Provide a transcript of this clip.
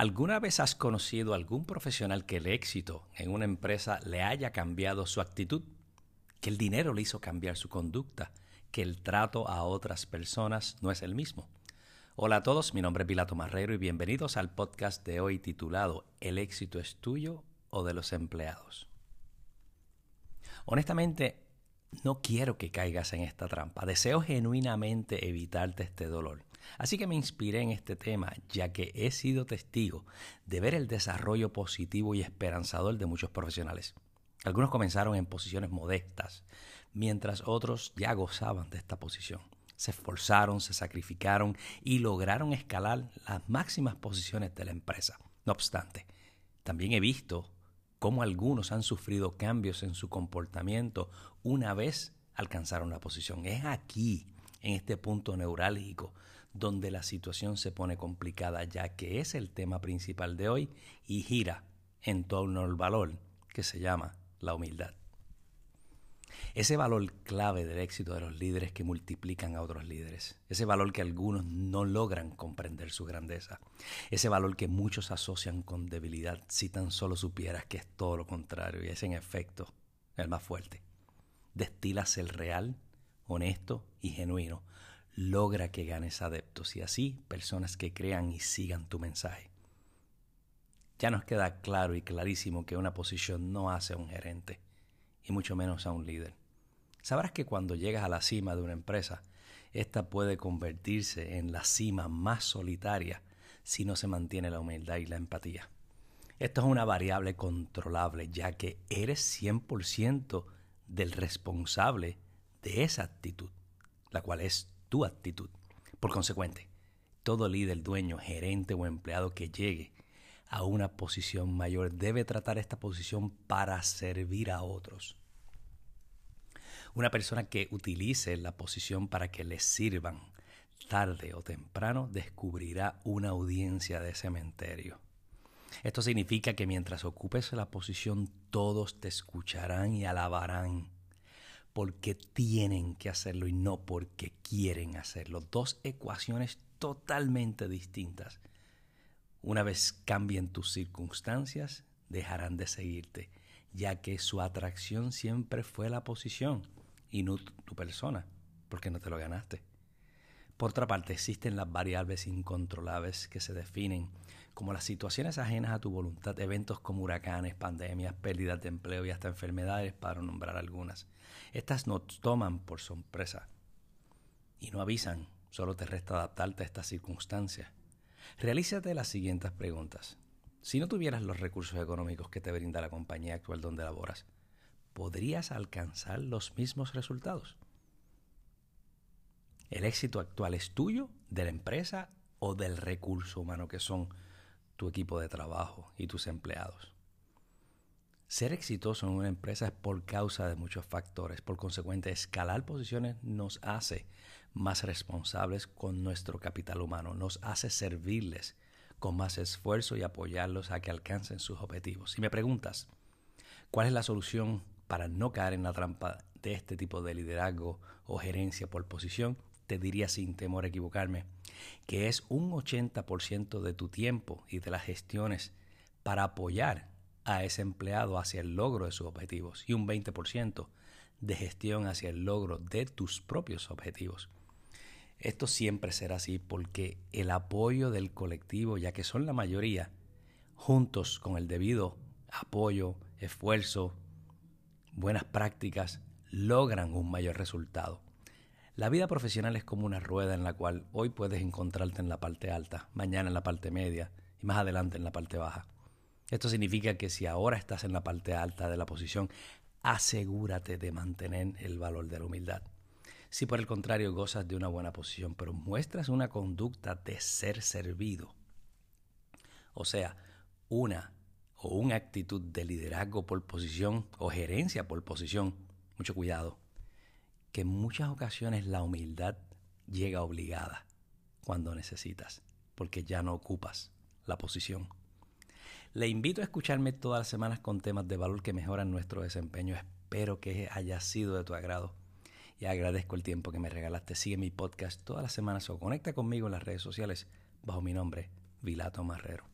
¿Alguna vez has conocido a algún profesional que el éxito en una empresa le haya cambiado su actitud? Que el dinero le hizo cambiar su conducta, que el trato a otras personas no es el mismo. Hola a todos, mi nombre es Pilato Marrero y bienvenidos al podcast de hoy titulado ¿El éxito es tuyo o de los empleados? Honestamente, no quiero que caigas en esta trampa. Deseo genuinamente evitarte este dolor. Así que me inspiré en este tema, ya que he sido testigo de ver el desarrollo positivo y esperanzador de muchos profesionales. Algunos comenzaron en posiciones modestas, mientras otros ya gozaban de esta posición. Se esforzaron, se sacrificaron y lograron escalar las máximas posiciones de la empresa. No obstante, también he visto cómo algunos han sufrido cambios en su comportamiento una vez alcanzaron la posición. Es aquí, en este punto neurálgico, donde la situación se pone complicada, ya que es el tema principal de hoy y gira en torno al valor que se llama la humildad. Ese valor clave del éxito de los líderes que multiplican a otros líderes. Ese valor que algunos no logran comprender su grandeza. Ese valor que muchos asocian con debilidad si tan solo supieras que es todo lo contrario y es en efecto el más fuerte. Destilas el real, honesto y genuino logra que ganes adeptos y así personas que crean y sigan tu mensaje. Ya nos queda claro y clarísimo que una posición no hace a un gerente, y mucho menos a un líder. Sabrás que cuando llegas a la cima de una empresa, esta puede convertirse en la cima más solitaria si no se mantiene la humildad y la empatía. Esto es una variable controlable, ya que eres 100% del responsable de esa actitud, la cual es tu actitud. Por consecuente, todo líder, dueño, gerente o empleado que llegue a una posición mayor debe tratar esta posición para servir a otros. Una persona que utilice la posición para que le sirvan tarde o temprano descubrirá una audiencia de cementerio. Esto significa que mientras ocupes la posición todos te escucharán y alabarán porque tienen que hacerlo y no porque quieren hacerlo. Dos ecuaciones totalmente distintas. Una vez cambien tus circunstancias, dejarán de seguirte, ya que su atracción siempre fue la posición y no tu persona, porque no te lo ganaste. Por otra parte, existen las variables incontrolables que se definen como las situaciones ajenas a tu voluntad, eventos como huracanes, pandemias, pérdidas de empleo y hasta enfermedades, para nombrar algunas. Estas nos toman por sorpresa y no avisan, solo te resta adaptarte a estas circunstancias. Realízate las siguientes preguntas. Si no tuvieras los recursos económicos que te brinda la compañía actual donde laboras, ¿podrías alcanzar los mismos resultados? ¿El éxito actual es tuyo, de la empresa o del recurso humano que son tu equipo de trabajo y tus empleados. Ser exitoso en una empresa es por causa de muchos factores. Por consecuente, escalar posiciones nos hace más responsables con nuestro capital humano, nos hace servirles con más esfuerzo y apoyarlos a que alcancen sus objetivos. Si me preguntas, ¿cuál es la solución para no caer en la trampa de este tipo de liderazgo o gerencia por posición? Te diría sin temor a equivocarme, que es un 80% de tu tiempo y de las gestiones para apoyar a ese empleado hacia el logro de sus objetivos y un 20% de gestión hacia el logro de tus propios objetivos. Esto siempre será así porque el apoyo del colectivo, ya que son la mayoría, juntos con el debido apoyo, esfuerzo, buenas prácticas, logran un mayor resultado. La vida profesional es como una rueda en la cual hoy puedes encontrarte en la parte alta, mañana en la parte media y más adelante en la parte baja. Esto significa que si ahora estás en la parte alta de la posición, asegúrate de mantener el valor de la humildad. Si por el contrario gozas de una buena posición, pero muestras una conducta de ser servido, o sea, una o una actitud de liderazgo por posición o gerencia por posición, mucho cuidado que en muchas ocasiones la humildad llega obligada cuando necesitas, porque ya no ocupas la posición. Le invito a escucharme todas las semanas con temas de valor que mejoran nuestro desempeño. Espero que haya sido de tu agrado y agradezco el tiempo que me regalaste. Sigue mi podcast todas las semanas o conecta conmigo en las redes sociales bajo mi nombre, Vilato Marrero.